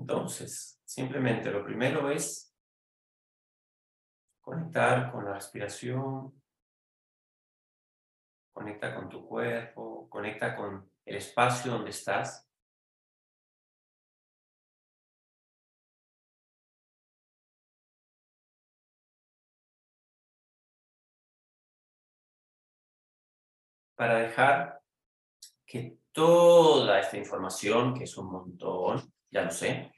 Entonces, simplemente lo primero es conectar con la respiración, conecta con tu cuerpo, conecta con el espacio donde estás. Para dejar que toda esta información, que es un montón, ya lo sé,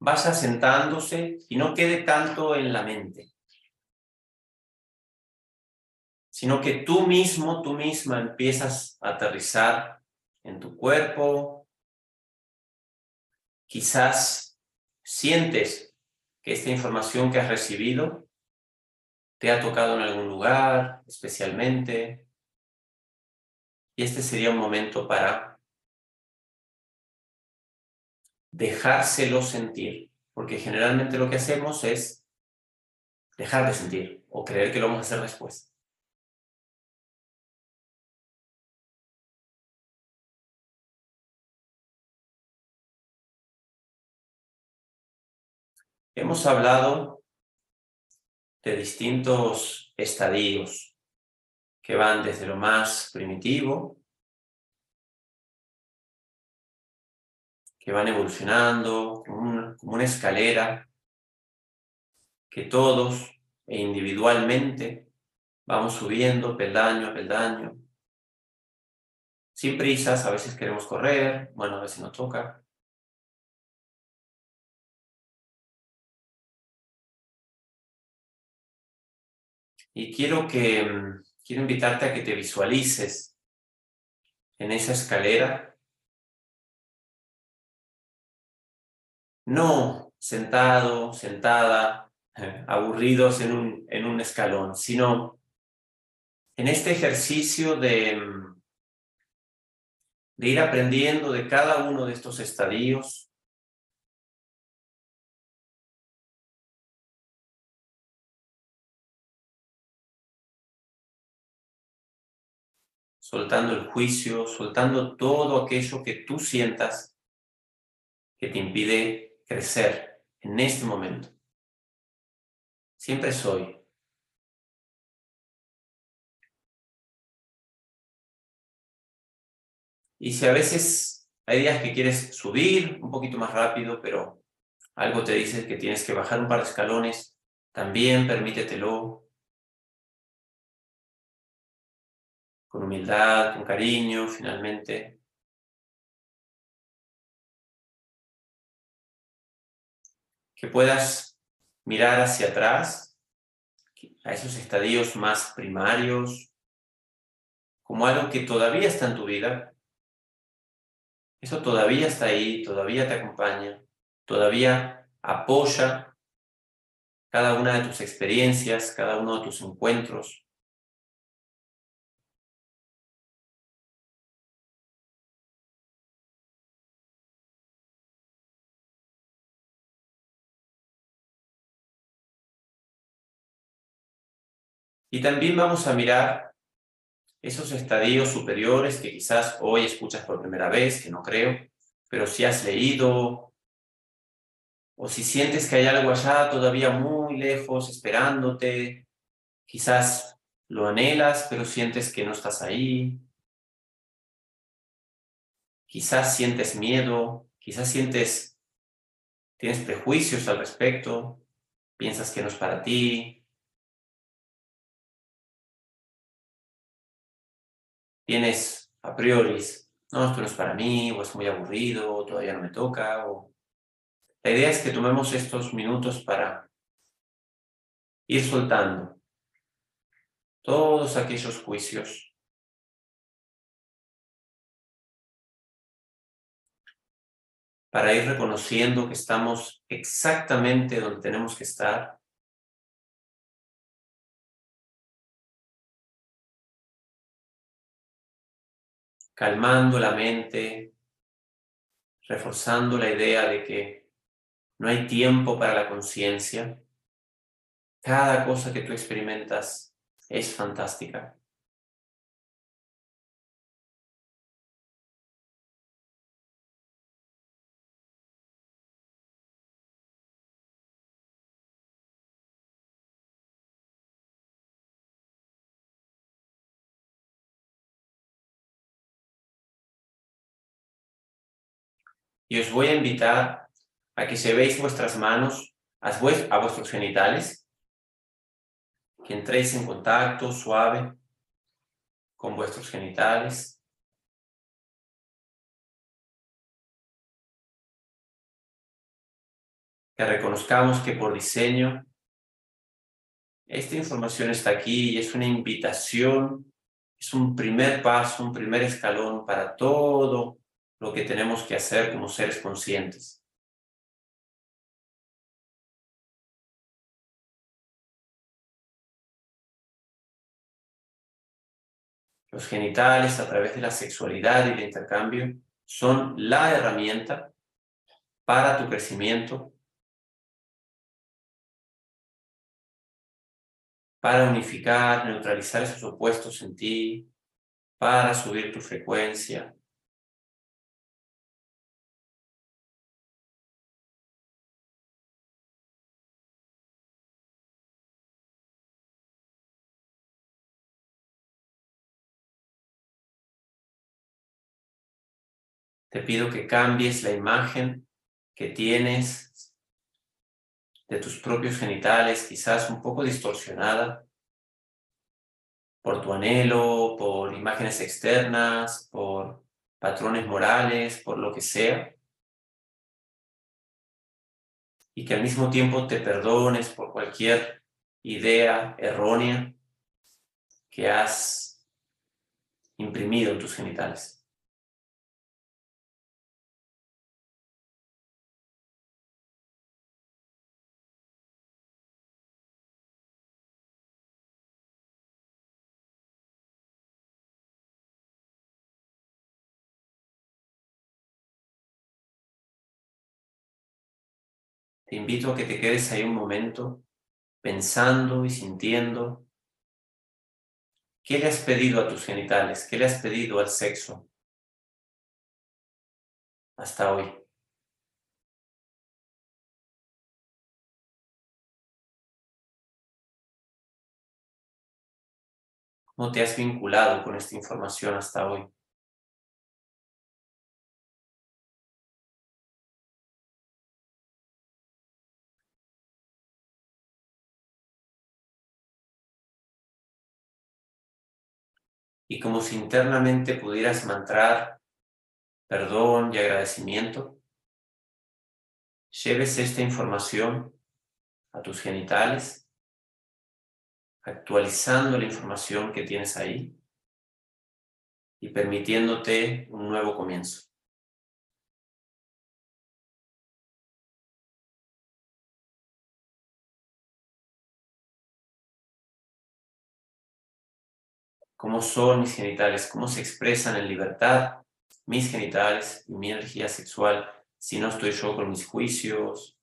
vaya sentándose y no quede tanto en la mente, sino que tú mismo, tú misma empiezas a aterrizar en tu cuerpo, quizás sientes que esta información que has recibido te ha tocado en algún lugar especialmente, y este sería un momento para dejárselo sentir, porque generalmente lo que hacemos es dejar de sentir o creer que lo vamos a hacer después. Hemos hablado de distintos estadios que van desde lo más primitivo, que van evolucionando como una, escalera, que todos e individualmente vamos subiendo peldaño a peldaño, sin prisas, a veces queremos correr, bueno, a veces nos toca. Y quiero que mm, quiero invitarte a que te visualices en esa escalera. No sentado, sentada, aburridos en un, en un escalón, sino en este ejercicio de, de ir aprendiendo de cada uno de estos estadios. Soltando el juicio, soltando todo aquello que tú sientas que te impide crecer en este momento. Siempre soy. Y si a veces hay días que quieres subir un poquito más rápido, pero algo te dice que tienes que bajar un par de escalones, también permítetelo. con humildad, con cariño, finalmente. Que puedas mirar hacia atrás, a esos estadios más primarios, como algo que todavía está en tu vida. Eso todavía está ahí, todavía te acompaña, todavía apoya cada una de tus experiencias, cada uno de tus encuentros. Y también vamos a mirar esos estadios superiores que quizás hoy escuchas por primera vez, que no creo, pero si has leído o si sientes que hay algo allá todavía muy lejos esperándote, quizás lo anhelas, pero sientes que no estás ahí. Quizás sientes miedo, quizás sientes, tienes prejuicios al respecto, piensas que no es para ti, tienes a priori, no, esto no es para mí, o es muy aburrido, o todavía no me toca. O... La idea es que tomemos estos minutos para ir soltando todos aquellos juicios. Para ir reconociendo que estamos exactamente donde tenemos que estar calmando la mente, reforzando la idea de que no hay tiempo para la conciencia. Cada cosa que tú experimentas es fantástica. Y os voy a invitar a que llevéis vuestras manos a vuestros genitales, que entréis en contacto suave con vuestros genitales. Que reconozcamos que por diseño esta información está aquí y es una invitación, es un primer paso, un primer escalón para todo lo que tenemos que hacer como seres conscientes. Los genitales a través de la sexualidad y el intercambio son la herramienta para tu crecimiento, para unificar, neutralizar esos opuestos en ti, para subir tu frecuencia, Te pido que cambies la imagen que tienes de tus propios genitales, quizás un poco distorsionada por tu anhelo, por imágenes externas, por patrones morales, por lo que sea. Y que al mismo tiempo te perdones por cualquier idea errónea que has imprimido en tus genitales. Te invito a que te quedes ahí un momento pensando y sintiendo qué le has pedido a tus genitales, qué le has pedido al sexo hasta hoy. ¿Cómo te has vinculado con esta información hasta hoy? Y como si internamente pudieras mantrar perdón y agradecimiento, lleves esta información a tus genitales, actualizando la información que tienes ahí y permitiéndote un nuevo comienzo. Cómo son mis genitales, cómo se expresan en libertad mis genitales y mi energía sexual si no estoy yo con mis juicios.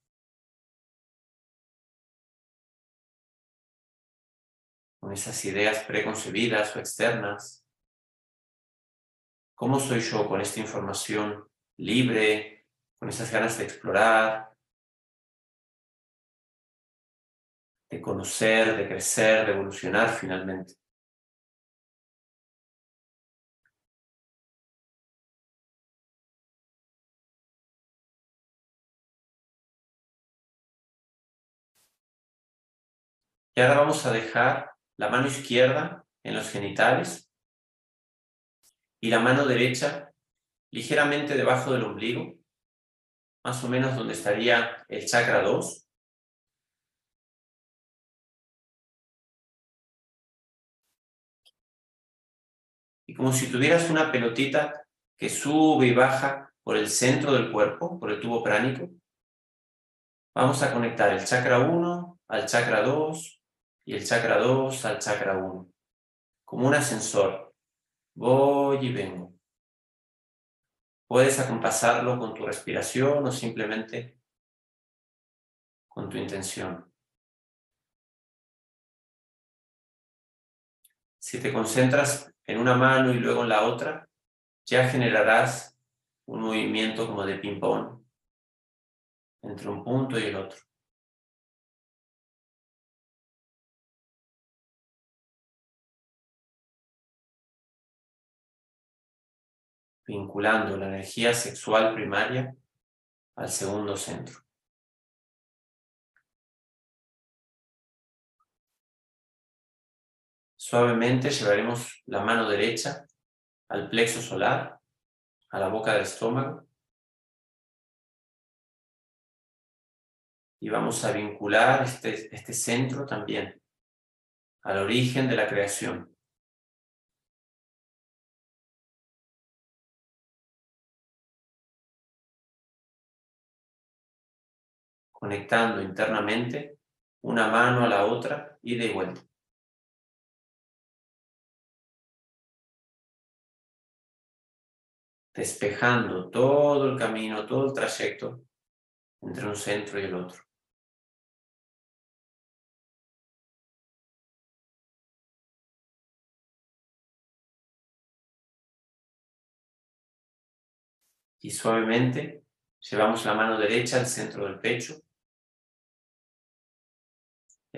con esas ideas preconcebidas o externas. ¿Cómo soy yo con esta información libre, con esas ganas de explorar, de conocer, de crecer, de evolucionar finalmente? Y ahora vamos a dejar la mano izquierda en los genitales y la mano derecha ligeramente debajo del ombligo, más o menos donde estaría el chakra 2. Y como si tuvieras una pelotita que sube y baja por el centro del cuerpo, por el tubo pránico, vamos a conectar el chakra 1 al chakra 2, y el chakra 2 al chakra 1, como un ascensor. Voy y vengo. Puedes acompasarlo con tu respiración o simplemente con tu intención. Si te concentras en una mano y luego en la otra, ya generarás un movimiento como de ping-pong entre un punto y el otro. Vinculando la energía sexual primaria al segundo centro. Suavemente llevaremos la mano derecha al plexo solar, a la boca del estómago. Y vamos a vincular este, este centro también al origen de la creación. Conectando internamente una mano a la otra, y de vuelta. despejando todo el camino, todo el trayecto entre un centro y el otro. Y suavemente llevamos la mano derecha al centro del pecho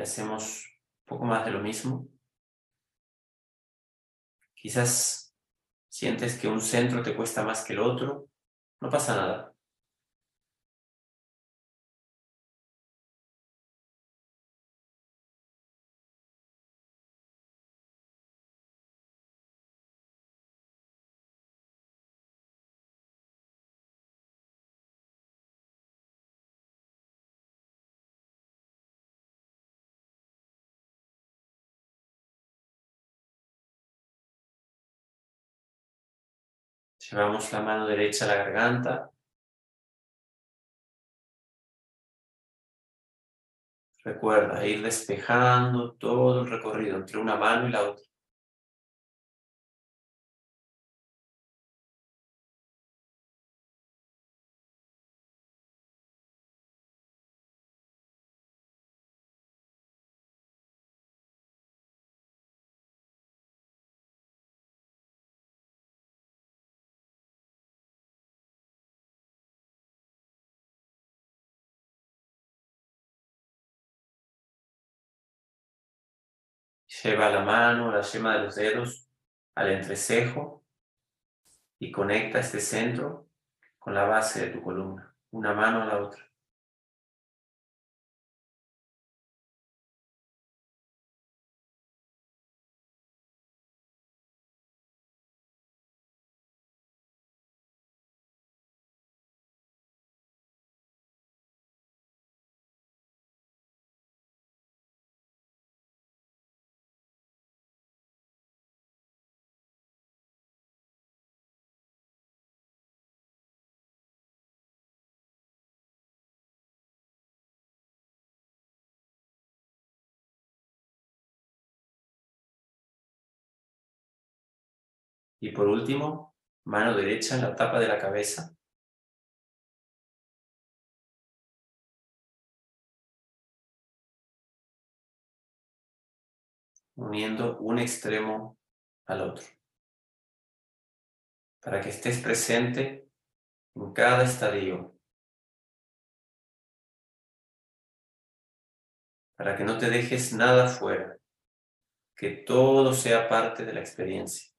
hacemos un poco más de lo mismo. Quizás sientes que un centro te cuesta más que el otro, no pasa nada. Llevamos la mano derecha a la garganta. Recuerda ir despejando todo el recorrido entre una mano y la otra. Lleva la mano, la yema de los dedos al entrecejo y conecta este centro con la base de tu columna, una mano a la otra. Y por último, mano derecha en la tapa de la cabeza. Uniendo un extremo al otro. Para que estés presente en cada estadio. Para que no te dejes nada fuera. Que todo sea parte de la experiencia.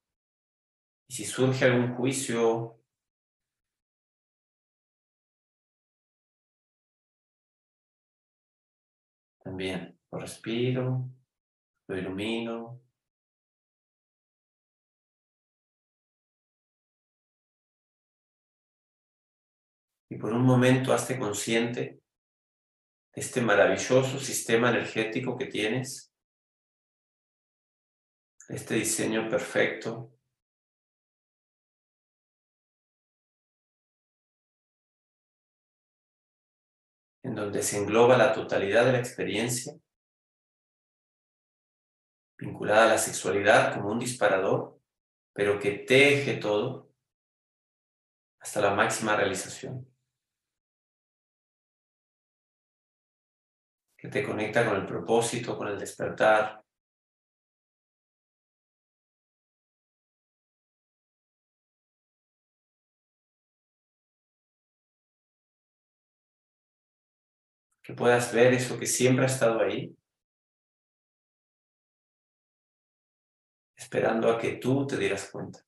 Y si surge algún juicio, también lo respiro, lo ilumino. Y por un momento hazte consciente de este maravilloso sistema energético que tienes, este diseño perfecto en donde se engloba la totalidad de la experiencia, vinculada a la sexualidad como un disparador, pero que teje todo hasta la máxima realización. Que te conecta con el propósito, con el despertar, puedas ver eso que siempre ha estado ahí, esperando a que tú te dieras cuenta.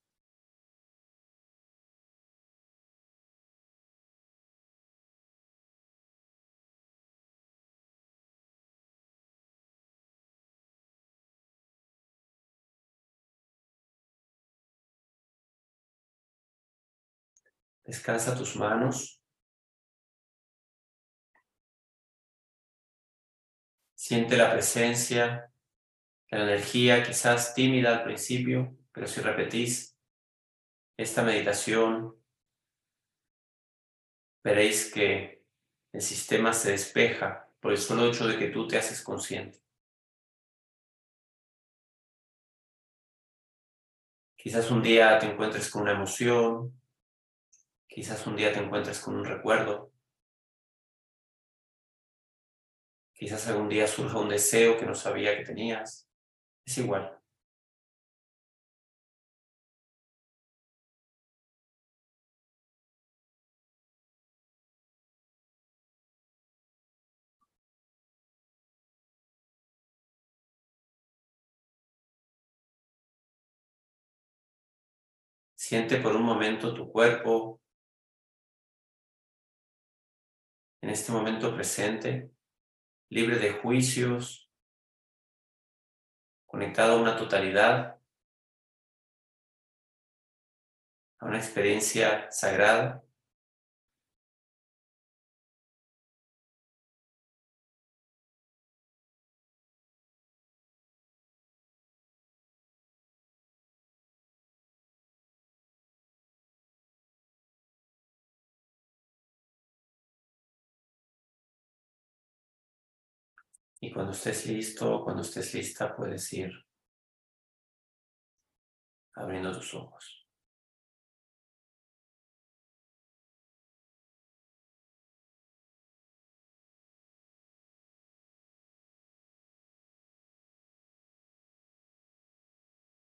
Descansa tus manos Siente la presencia, la energía, quizás tímida al principio, pero si repetís esta meditación, veréis que el sistema se despeja por el solo hecho de que tú te haces consciente. Quizás un día te encuentres con una emoción, quizás un día te encuentres con un recuerdo, quizás algún día surja un deseo que no sabía que tenías, es igual. Siente por un momento tu cuerpo. En este momento presente, libre de juicios, conectado a una totalidad, a una experiencia sagrada. Y cuando estés listo, cuando estés lista, puedes ir abriendo tus ojos.